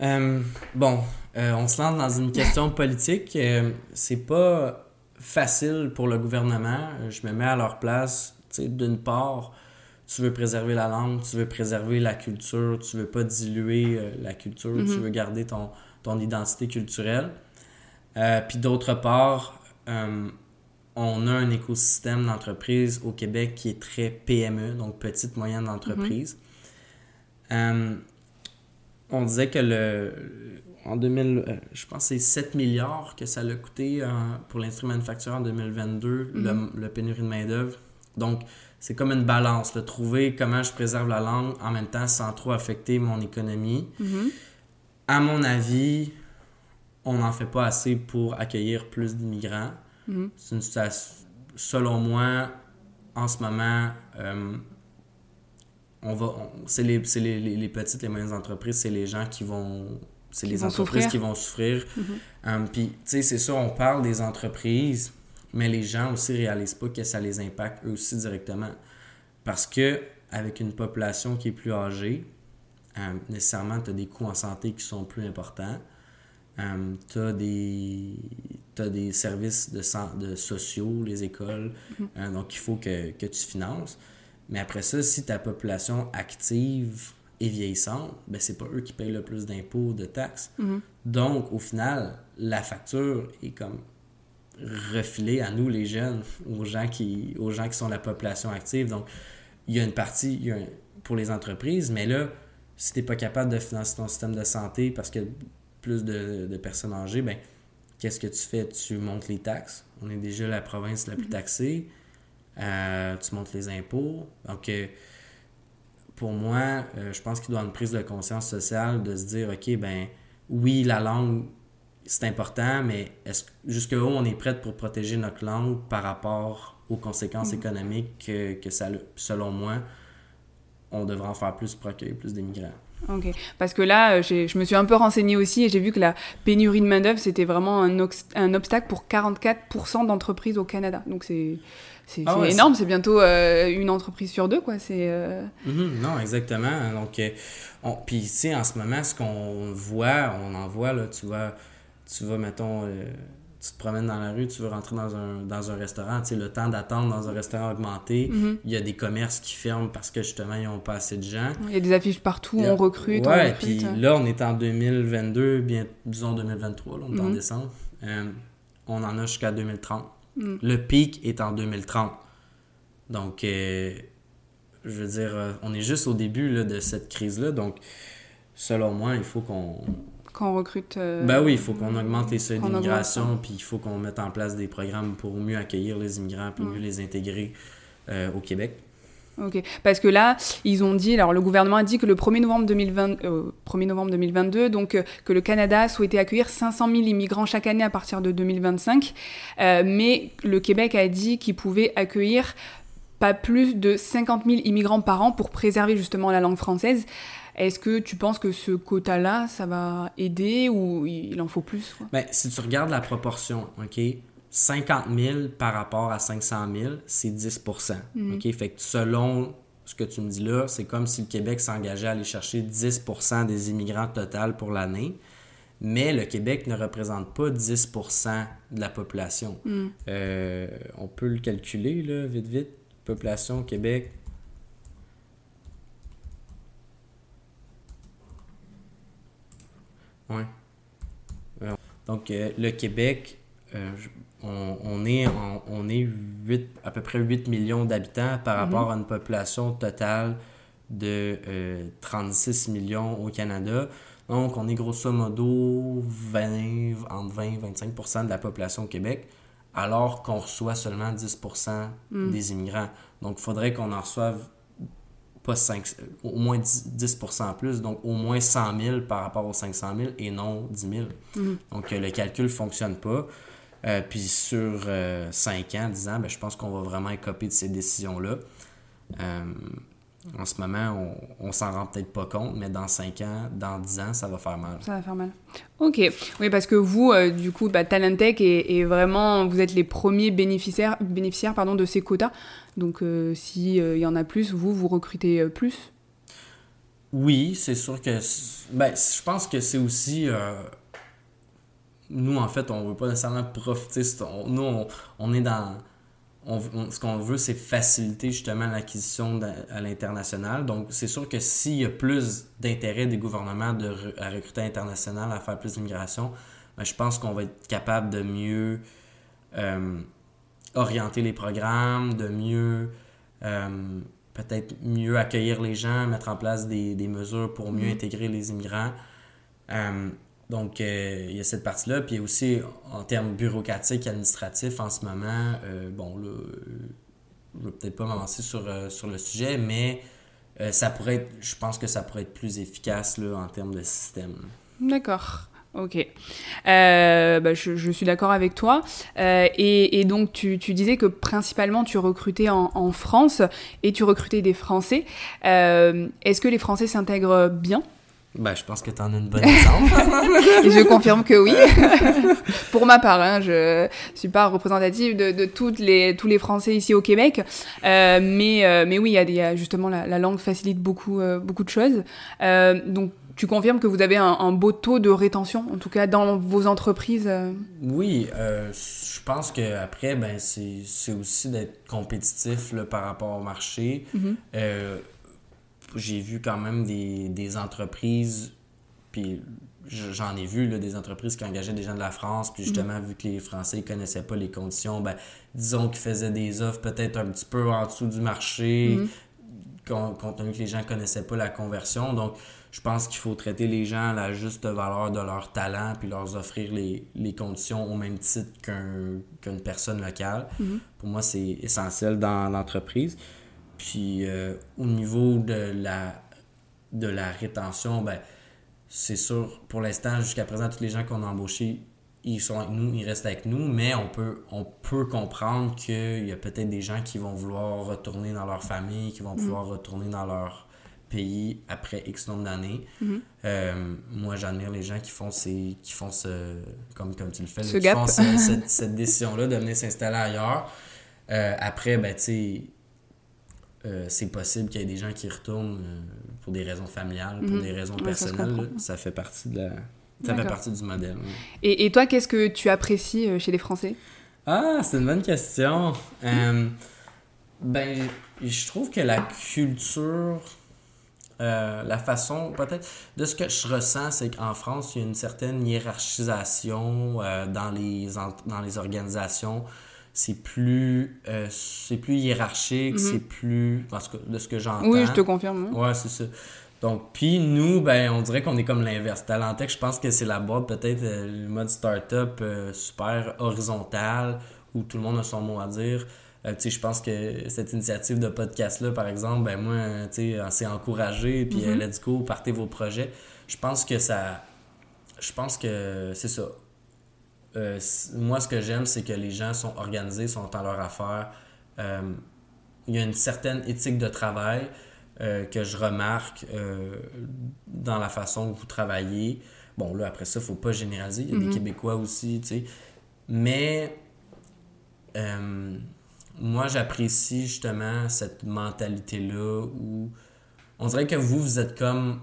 Bon, on se lance dans une question <laughs> politique. c'est pas facile pour le gouvernement. Je me mets à leur place d'une part, tu veux préserver la langue, tu veux préserver la culture, tu veux pas diluer euh, la culture, tu mhm. veux garder ton, ton identité culturelle. Euh, puis d'autre part, euh, on a un écosystème d'entreprise au Québec qui est très PME, donc petite, moyenne entreprise. Mhm. on disait que le, en 2000, je pense que c'est 7 milliards que ça a coûté pour l'industrie manufacturière en 2022, le, mhm. le pénurie de main-d'œuvre. Donc, c'est comme une balance, de trouver comment je préserve la langue en même temps sans trop affecter mon économie. Mm-hmm. À mon avis, on n'en fait pas assez pour accueillir plus d'immigrants. Mm-hmm. C'est une situation, selon moi, en ce moment, euh, on va, c'est les, les, les, petites, les moyennes entreprises, c'est les gens qui vont, c'est les entreprises qui vont souffrir. Mm-hmm. Euh, puis, tu sais, c'est ça, on parle des entreprises, mais les gens aussi réalisent pas que ça les impacte eux aussi directement. Parce que avec une population qui est plus âgée, euh, nécessairement, tu as des coûts en santé qui sont plus importants. Euh, tu as, des services de, de sociaux, les écoles, mm-hmm. euh, donc il faut que, que, tu finances. Mais après ça, si ta population active et vieillissante, ben c'est pas eux qui payent le plus d'impôts, de taxes. Mm-hmm. Donc, au final, la facture est comme refiler à nous, les jeunes, aux gens qui, aux gens qui sont la population active. Donc, il y a une partie pour les entreprises, mais là, si tu n'es pas capable de financer ton système de santé parce y a plus de, personnes âgées, ben, qu'est-ce que tu fais? Tu montes les taxes. On est déjà la province la plus mm-hmm. taxée. Euh, tu montes les impôts. Donc, euh, pour moi, euh, je pense qu'il doit y avoir une prise de conscience sociale de se dire, OK, ben oui, la langue c'est important, mais est-ce jusqu'où on est prêt pour protéger notre langue par rapport aux conséquences mm. économiques que, que ça selon moi, on devrait en faire plus pour accueillir plus d'immigrants? Ok, parce que là, euh, je me suis un peu renseignée aussi et j'ai vu que la pénurie de main-d'œuvre, c'était vraiment un, un, obstacle pour 44% d'entreprises au Canada. Donc c'est c'est ah énorme, c'est bientôt euh, une entreprise sur deux, quoi. C'est. Euh, mm-hmm. non, exactement. Donc, on... puis, tu sais, en ce moment, ce qu'on voit, on en voit, là, tu vois, tu vas, mettons, euh, tu te promènes dans la rue, tu veux rentrer dans un, dans un restaurant, tu sais, le temps d'attendre dans un restaurant a augmenté. Mhm. Il y a des commerces qui ferment parce que justement, ils n'ont pas assez de gens. Il y a des affiches partout, on recrute. Ouais, puis là, on est en 2022, bien, disons 2023, là, on est en mhm. décembre. Euh, on en a jusqu'à 2030. Mhm. Le pic est en 2030. Donc, euh, je veux dire, on est juste au début de cette crise-là. Donc, selon moi, il faut qu'on qu'on recrute. Ben oui, il faut qu'on augmente les seuils d'immigration, puis il faut qu'on mette en place des programmes pour mieux accueillir les immigrants, puis mieux les intégrer au Québec. Ok, parce que là, ils ont dit, alors le gouvernement a dit que le 1er novembre, 2020, 1er novembre 2022, donc que le Canada souhaitait accueillir 500 000 immigrants chaque année à partir de 2025, mais le Québec a dit qu'il pouvait accueillir pas plus de 50 000 immigrants par an pour préserver justement la langue française. Est-ce que tu penses que ce quota-là, ça va aider ou il en faut plus ben, Si tu regardes la proportion, OK, 50 000 par rapport à 500 000, c'est 10 mm. OK? Fait que selon ce que tu me dis là, c'est comme si le Québec s'engageait à aller chercher 10% des immigrants total pour l'année. Mais le Québec ne représente pas 10% de la population. Mm. Euh, on peut le calculer, là, vite, vite. Population Québec, Donc, euh, le Québec, euh, on, est, on est 8, à peu près 8 millions d'habitants par mhm. rapport à une population totale de 36 euh, millions au Canada. Donc, on est grosso modo 20, entre 20 et 25% de la population au Québec, alors qu'on reçoit seulement 10 mhm. des immigrants. Donc, il faudrait qu'on en reçoive pas 5, au moins 10%, plus, donc au moins 100 000 par rapport aux 500 000 et non 10 000. Mhm. Donc euh, le calcul ne fonctionne pas. Euh, puis sur 5 euh, ans, 10 ans, ben, je pense qu'on va vraiment écoper de ces décisions-là. En ce moment, on, on s'en rend peut-être pas compte, mais dans 5 ans, dans 10 ans, ça va faire mal. Ça va faire mal. Ok. Oui, parce que vous, du coup, bah, Talentech est, vraiment, vous êtes les premiers bénéficiaires, bénéficiaires pardon, de ces quotas. Donc euh, s'il euh, y en a plus, vous, vous recrutez euh, plus? Oui, c'est sûr que... Ben, je pense que c'est aussi... Nous, en fait, on veut pas nécessairement profiter. nous, on, est dans... ce qu'on veut, c'est faciliter justement l'acquisition à l'international. Donc, c'est sûr que s'il y a plus d'intérêt des gouvernements de, à recruter à l'international, à faire plus d'immigration, ben, je pense qu'on va être capable de mieux orienter les programmes, de mieux euh, peut-être mieux accueillir les gens, mettre en place des, mesures pour mieux mm-hmm. intégrer les immigrants. Euh, donc, euh, il y a cette partie-là. Puis aussi, en termes bureaucratiques, administratifs, en ce moment, bon, là, je ne vais peut-être pas m'avancer sur, sur le sujet, mais ça pourrait je pense que ça pourrait être plus efficace là, en termes de système. D'accord. Ok, euh, bah, je, suis d'accord avec toi. Euh, et, donc tu, disais que principalement tu recrutais en, France et tu recrutais des Français. Euh, est-ce que les Français s'intègrent bien? Bah, je pense que tu en as une bonne exemple. <laughs> je confirme que oui. <laughs> Pour ma part, hein, je suis pas représentative de, toutes les, tous les Français ici au Québec. mais, mais oui, il y, a, justement la, la, langue facilite beaucoup, beaucoup de choses. donc tu confirmes que vous avez un, beau taux de rétention, en tout cas dans vos entreprises euh? Oui, euh, je pense qu'après, ben, c'est aussi d'être compétitif là, par rapport au marché. Mm-hmm. Euh, j'ai vu quand même des, des entreprises, puis j'en ai vu là, des entreprises qui engageaient des gens de la France, puis justement, mm-hmm. vu que les Français ne connaissaient pas les conditions, ben, disons qu'ils faisaient des offres peut-être un petit peu en dessous du marché, mm-hmm. compte tenu que les gens ne connaissaient pas la conversion. Donc, je pense qu'il faut traiter les gens à la juste valeur de leur talent puis leur offrir les, conditions au même titre qu'une personne locale. Mhm. Pour moi, c'est essentiel dans l'entreprise. Puis euh, au niveau de la, de la rétention, ben, c'est sûr, pour l'instant, jusqu'à présent, tous les gens qu'on a embauchés, ils sont avec nous, ils restent avec nous, mais on peut, on peut comprendre qu'il y a peut-être des gens qui vont vouloir retourner dans leur famille, qui vont mhm. pouvoir retourner dans leur pays après X nombre d'années. Mhm. Euh, moi, j'admire les gens qui font, ces, qui font ce, comme, comme tu le fais, qui font cette, <laughs> cette décision-là de venir s'installer ailleurs. Euh, après, ben, tu sais, euh, c'est possible qu'il y ait des gens qui retournent pour des raisons familiales, pour mhm. des raisons personnelles. Ça, fait partie de la... Ça fait partie du modèle. Et, et, toi, qu'est-ce que tu apprécies chez les Français? Ah, c'est une bonne question. ben, je trouve que la culture euh, la façon, peut-être, de ce que je ressens, c'est qu'en France, il y a une certaine hiérarchisation euh, dans, les, dans les organisations. C'est plus, euh, c'est plus hiérarchique, c'est plus. Parce que de ce que j'entends. Oui, je te confirme. Ouais, c'est ça. Donc, puis nous, ben, on dirait qu'on est comme l'inverse. Talentech, je pense que c'est la boîte, peut-être euh, le mode startup euh, super horizontal où tout le monde a son mot à dire. Euh, tu sais, je pense que cette initiative de podcast-là, par exemple, ben moi, tu sais, c'est encouragé, puis mm-hmm. let's go, partez vos projets. Je pense que ça. Je pense que c'est ça. Moi, ce que j'aime, c'est que les gens sont organisés, sont dans leur affaire. Il y a une certaine éthique de travail. Euh, que je remarque euh, dans la façon que vous travaillez. Bon, là, après ça, il ne faut pas généraliser. Il y a des mhm. Québécois aussi, tu sais. Mais euh, moi, j'apprécie justement cette mentalité-là où on dirait que vous, vous êtes comme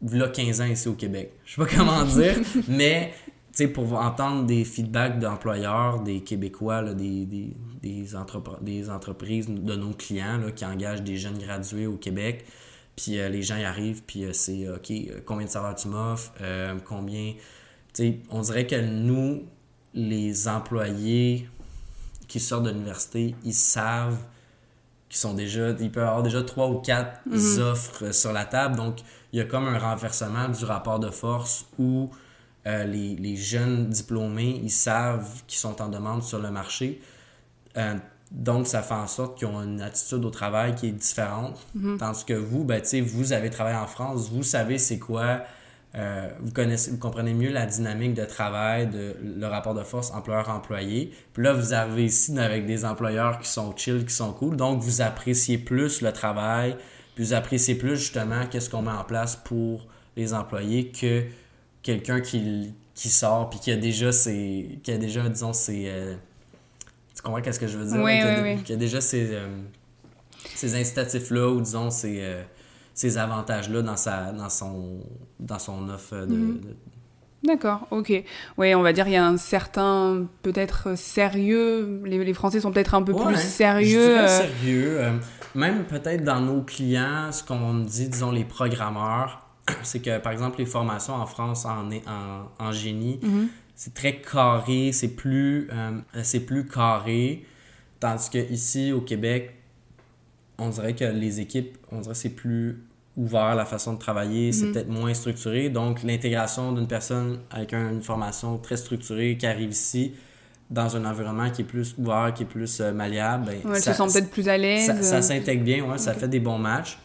là 15 ans ici au Québec. Je sais pas comment dire, <laughs> mais sais, pour entendre des feedbacks d'employeurs, des Québécois, des, des, des, des, entreprises de nos clients là, qui engagent des jeunes gradués au Québec, puis euh, les gens y arrivent, puis euh, c'est OK, euh, combien de salaire tu m'offres, combien. sais, on dirait que nous, les employés qui sortent de l'université, ils savent qu'ils sont déjà. Ils peuvent avoir déjà trois ou quatre mm-hmm. offres sur la table. Donc, il y a comme un renversement du rapport de force où euh, les, jeunes diplômés, ils savent qu'ils sont en demande sur le marché. Euh, donc, ça fait en sorte qu'ils ont une attitude au travail qui est différente. Mhm. Tandis que vous, ben, vous avez travaillé en France, vous savez c'est quoi, euh, vous, connaissez, vous comprenez mieux la dynamique de travail, de, le rapport de force employeur-employé. Puis là, vous arrivez ici avec des employeurs qui sont chill, qui sont cool. Donc, vous appréciez plus le travail, puis vous appréciez plus justement qu'est-ce qu'on met en place pour les employés que quelqu'un qui, qui sort puis qui a déjà ses qui a déjà disons ses euh, tu comprends qu'est-ce que je veux dire oui, qui, a, oui, qui, a, déjà ces euh, ces incitatifs là ou disons ces, euh, ces avantages là dans sa dans son dans son offre de, mhm. D'accord, ok. Oui, on va dire il y a un certain peut-être sérieux. Les, les, Français sont peut-être un peu plus sérieux. Je sérieux. même peut-être dans nos clients, ce qu'on dit, disons les programmeurs, c'est que, par exemple, les formations en France en, en, en génie, mhm. c'est très carré, c'est plus, euh, c'est plus carré. Tandis que ici au Québec, on dirait que les équipes, on dirait c'est plus ouvert la façon de travailler, c'est mhm. peut-être moins structuré. Donc, l'intégration d'une personne avec une formation très structurée qui arrive ici, dans un environnement qui est plus ouvert, qui est plus euh, malléable, ben, ça, se sent peut-être plus à l'aise. Ça, s'intègre bien, ouais, ça fait des bons matchs.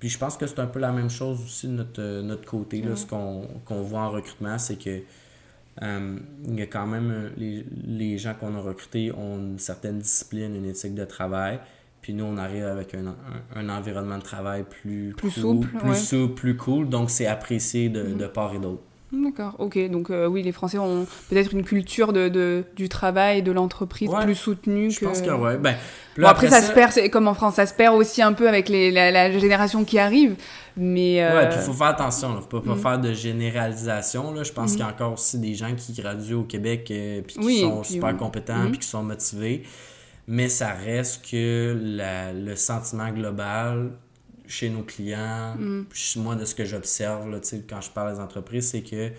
Puis je pense que c'est un peu la même chose aussi de notre, euh, notre côté. Là, Ce qu'on voit en recrutement, c'est que euh, il y a quand même euh, les, les gens qu'on a recrutés ont une certaine discipline, une éthique de travail. Puis nous, on arrive avec un, un, environnement de travail plus, plus souple, plus souple, plus cool. Donc, c'est apprécié de, mm-hmm. de part et d'autre. D'accord, ok. Donc euh, oui, les Français ont peut-être une culture de, de, du travail de l'entreprise plus soutenue. Je pense que oui. Ben, bon, après, ça, se perd, comme en France, ça se perd aussi un peu avec les, la, génération qui arrive. Mais euh... Ouais, puis il faut faire attention. Il ne faut pas, mm. faire de généralisation. Là. Je pense mm. qu'il y a encore aussi des gens qui graduent au Québec et puis qui sont super compétents mm. puis qui sont motivés. Mais ça reste que la, le sentiment global chez nos clients, mm. moi, de ce que j'observe, quand je parle des entreprises, c'est que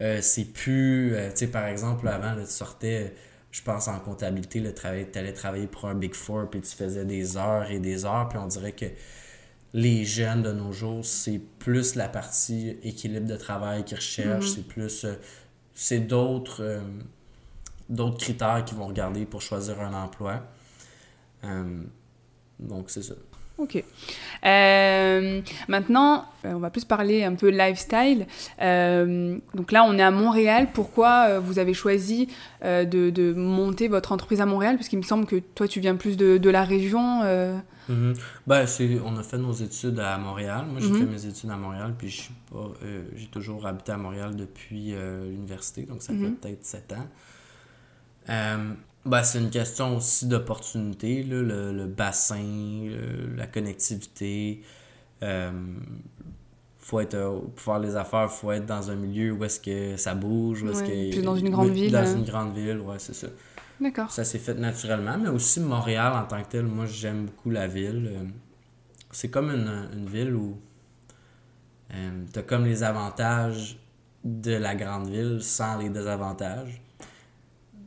euh, c'est plus, euh, tu sais, par exemple, avant, tu sortais, je pense en comptabilité, tu allais travailler pour un Big Four, puis tu faisais des heures et des heures, puis on dirait que les jeunes de nos jours, c'est plus la partie équilibre de travail qu'ils recherchent, mm-hmm. c'est plus, euh, c'est d'autres, d'autres critères qu'ils vont regarder pour choisir un emploi. donc, c'est ça. Ok. Euh, maintenant, euh, on va plus parler un peu lifestyle. Euh, donc là, on est à Montréal. Pourquoi vous avez choisi de, monter votre entreprise à Montréal? Parce qu'il me semble que toi, tu viens plus de, la région. Mm-hmm. ben, on a fait nos études à Montréal. Moi, j'ai mm-hmm. fait mes études à Montréal, puis j'ai toujours habité à Montréal depuis l'université, donc ça fait mm-hmm. peut-être sept ans. Ben, c'est une question aussi d'opportunité, le, le, bassin, la connectivité. Euh, faut être, euh, pour faire les affaires, il faut être dans un milieu où est-ce que ça bouge, où est-ce que... dans une grande ville. Dans hein. une grande ville, ouais, c'est ça. D'accord. Ça s'est fait naturellement, mais aussi Montréal en tant que tel, moi j'aime beaucoup la ville. Euh, c'est comme une, une, ville où euh, tu as comme les avantages de la grande ville sans les désavantages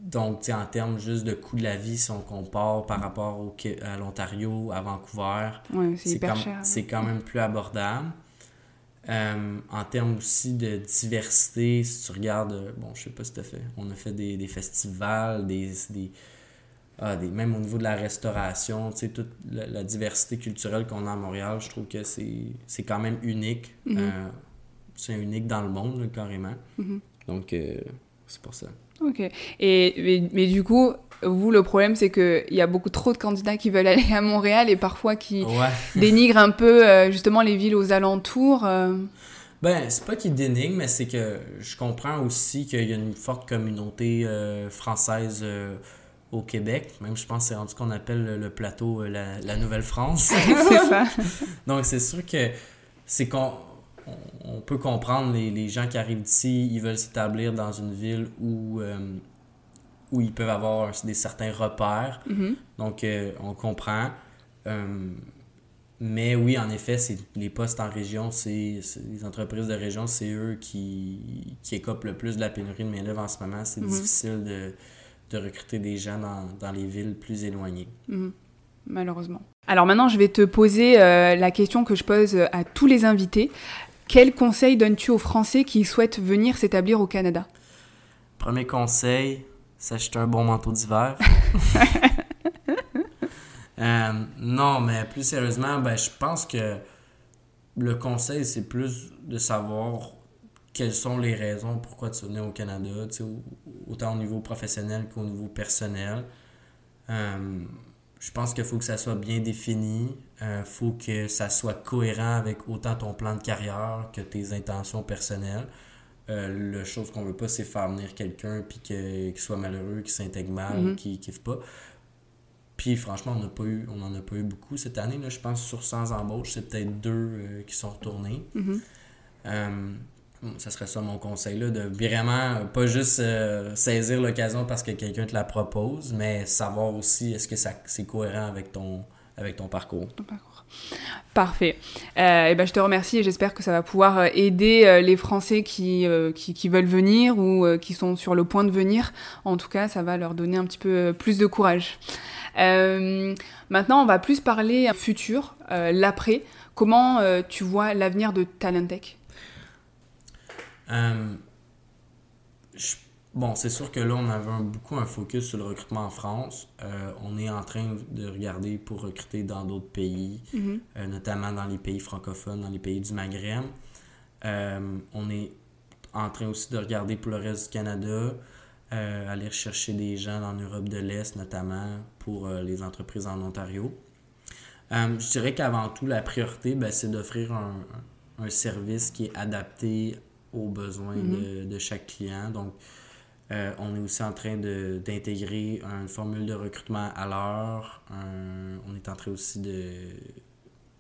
donc, en termes juste de coût de la vie, si on compare par rapport au, à l'Ontario, à Vancouver, c'est C'est quand même plus abordable. Euh, en termes aussi de diversité, si tu regardes, euh, bon, je sais pas si tu as fait, on a fait des, des festivals, des, des, ah, des, même au niveau de la restauration, tu sais, toute la, diversité culturelle qu'on a à Montréal, je trouve que c'est quand même unique. Mm-hmm. Euh, c'est unique dans le monde, carrément. Mm-hmm. Donc, c'est pour ça. Ok. Et, mais, du coup, vous, le problème, c'est qu'il y a beaucoup trop de candidats qui veulent aller à Montréal et parfois qui <laughs> dénigrent un peu euh, justement les villes aux alentours. Euh. Ben, c'est pas qu'ils dénigrent, mais c'est que je comprends aussi qu'il y a une forte communauté euh, française au Québec. Même, je pense, c'est rendu qu'on appelle le, plateau la, Nouvelle-France. <laughs> c'est ça. <laughs> Donc, c'est sûr que c'est qu'on on peut comprendre les, gens qui arrivent d'ici, ils veulent s'établir dans une ville où, euh, où ils peuvent avoir des certains repères. Mm-hmm. Donc, euh, on comprend. Euh, mais oui, en effet, c'est les postes en région, c'est les entreprises de région, c'est eux qui, qui écopent le plus de la pénurie de main-d'œuvre en ce moment. C'est mm-hmm. difficile de, recruter des gens dans, les villes plus éloignées. Mm-hmm. Malheureusement. Alors maintenant, je vais te poser la question que je pose à tous les invités. Quel conseil donnes-tu aux Français qui souhaitent venir s'établir au Canada? Premier conseil, s'acheter un bon manteau d'hiver. <laughs> Euh, non, mais plus sérieusement, ben, je pense que le conseil, c'est plus de savoir quelles sont les raisons pourquoi tu venais au Canada, autant au niveau professionnel qu'au niveau personnel. Euh, je pense qu'il faut que ça soit bien défini. Il euh, faut que ça soit cohérent avec autant ton plan de carrière que tes intentions personnelles. Euh, la chose qu'on veut pas, c'est faire venir quelqu'un puis qu'il soit malheureux, qu'il s'intègre mal, mm qu'il kiffe pas. Puis franchement, on pas eu, on n'en a pas eu beaucoup cette année. Là, je pense sur 100 embauches, c'est peut-être deux euh, qui sont retournés. Mm-hmm. Ça serait ça mon conseil, là, de vraiment pas juste saisir l'occasion parce que quelqu'un te la propose, mais savoir aussi est-ce que c'est cohérent avec ton, avec ton parcours. Parfait. Euh, et ben, je te remercie et j'espère que ça va pouvoir euh, aider euh, les Français qui, qui, qui, veulent venir ou qui sont sur le point de venir. En tout cas, ça va leur donner un petit peu plus de courage. maintenant, on va plus parler futur, l'après. Comment tu vois l'avenir de Talentech? Je Bon, c'est sûr que là, on avait beaucoup un focus sur le recrutement en France. Euh, on est en train de regarder pour recruter dans d'autres pays, mhm. euh, notamment dans les pays francophones, dans les pays du Maghreb. Euh, on est en train aussi de regarder pour le reste du Canada, aller chercher des gens en Europe de l'Est, notamment pour les entreprises en Ontario. je dirais qu'avant tout, la priorité, ben, c'est d'offrir un, un, service qui est adapté aux besoins mhm. de, de, chaque client. Donc, euh, on est aussi en train d'intégrer une formule de recrutement à l'heure. on est en train aussi de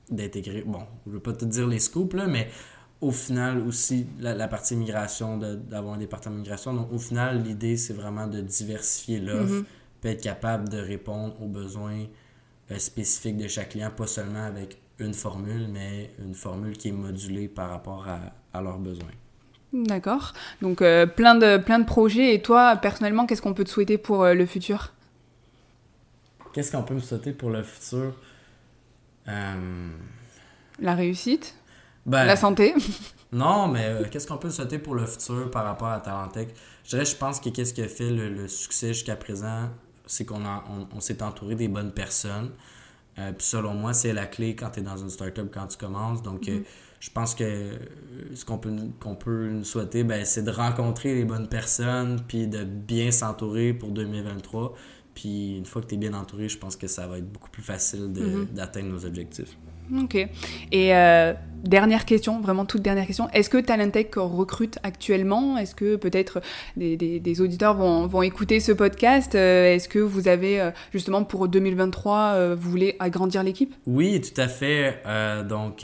d'intégrer, bon, je veux pas te dire les scoops, là, mais au final aussi, la, partie migration, d'avoir un département de migration. Donc, au final, l'idée, c'est vraiment de diversifier l'offre, mm être capable de répondre aux besoins euh, spécifiques de chaque client, pas seulement avec une formule, mais une formule qui est modulée par rapport à leurs besoins. D'accord. Donc euh, plein, de, plein de projets. Et toi, personnellement, qu'est-ce qu'on peut te souhaiter pour euh, le futur? Qu'est-ce qu'on peut me souhaiter pour le futur? Euh, La réussite? Ben, La santé? <laughs> Non, mais qu'est-ce qu'on peut me souhaiter pour le futur par rapport à Talentech? Je dirais, je pense que qu'est-ce qui a fait le, succès jusqu'à présent, c'est qu'on on, s'est entouré des bonnes personnes. puis selon moi, c'est la clé quand tu es dans une startup, quand tu commences. Donc, mm-hmm je pense que euh, ce qu'on peut, qu'on peut nous souhaiter, ben, c'est de rencontrer les bonnes personnes, puis de bien s'entourer pour 2023. Puis une fois que tu es bien entouré, je pense que ça va être beaucoup plus facile mhm. d'atteindre nos objectifs. Ok. Et euh, dernière question, vraiment toute dernière question. Est-ce que Talentech recrute actuellement? Est-ce que peut-être des, des, auditeurs vont, vont, écouter ce podcast? Euh, Est-ce que vous avez, justement, pour 2023, vous voulez agrandir l'équipe? Oui, tout à fait. donc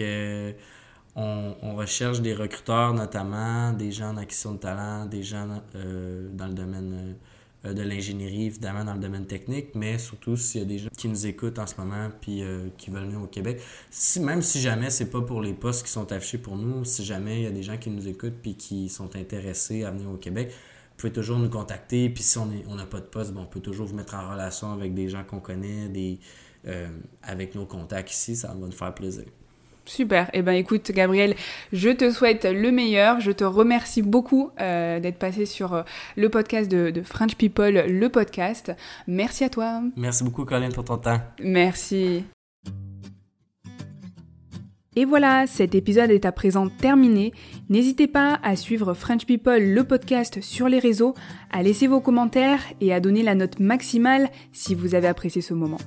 on, recherche des recruteurs notamment, des gens en acquisition de talent, des gens euh, dans le domaine euh, de l'ingénierie, évidemment dans le domaine technique, mais surtout s'il y a des gens qui nous écoutent en ce moment puis euh, qui veulent venir au Québec. Même si jamais c'est pas pour les postes qui sont affichés pour nous, si jamais il y a des gens qui nous écoutent puis qui sont intéressés à venir au Québec, pouvez toujours nous contacter. Puis si on n'a pas de poste, on peut toujours vous mettre en relation avec des gens qu'on connaît, avec nos contacts ici. Ça va nous faire plaisir. Super. Eh ben écoute, Gabriel, je te souhaite le meilleur. Je te remercie beaucoup euh, d'être passé sur euh, le podcast de, de, French People, le podcast. Merci à toi. Merci beaucoup, Colin, pour ton temps. Merci. Et voilà, cet épisode est à présent terminé. N'hésitez pas à suivre French People, le podcast, sur les réseaux, à laisser vos commentaires et à donner la note maximale si vous avez apprécié ce moment.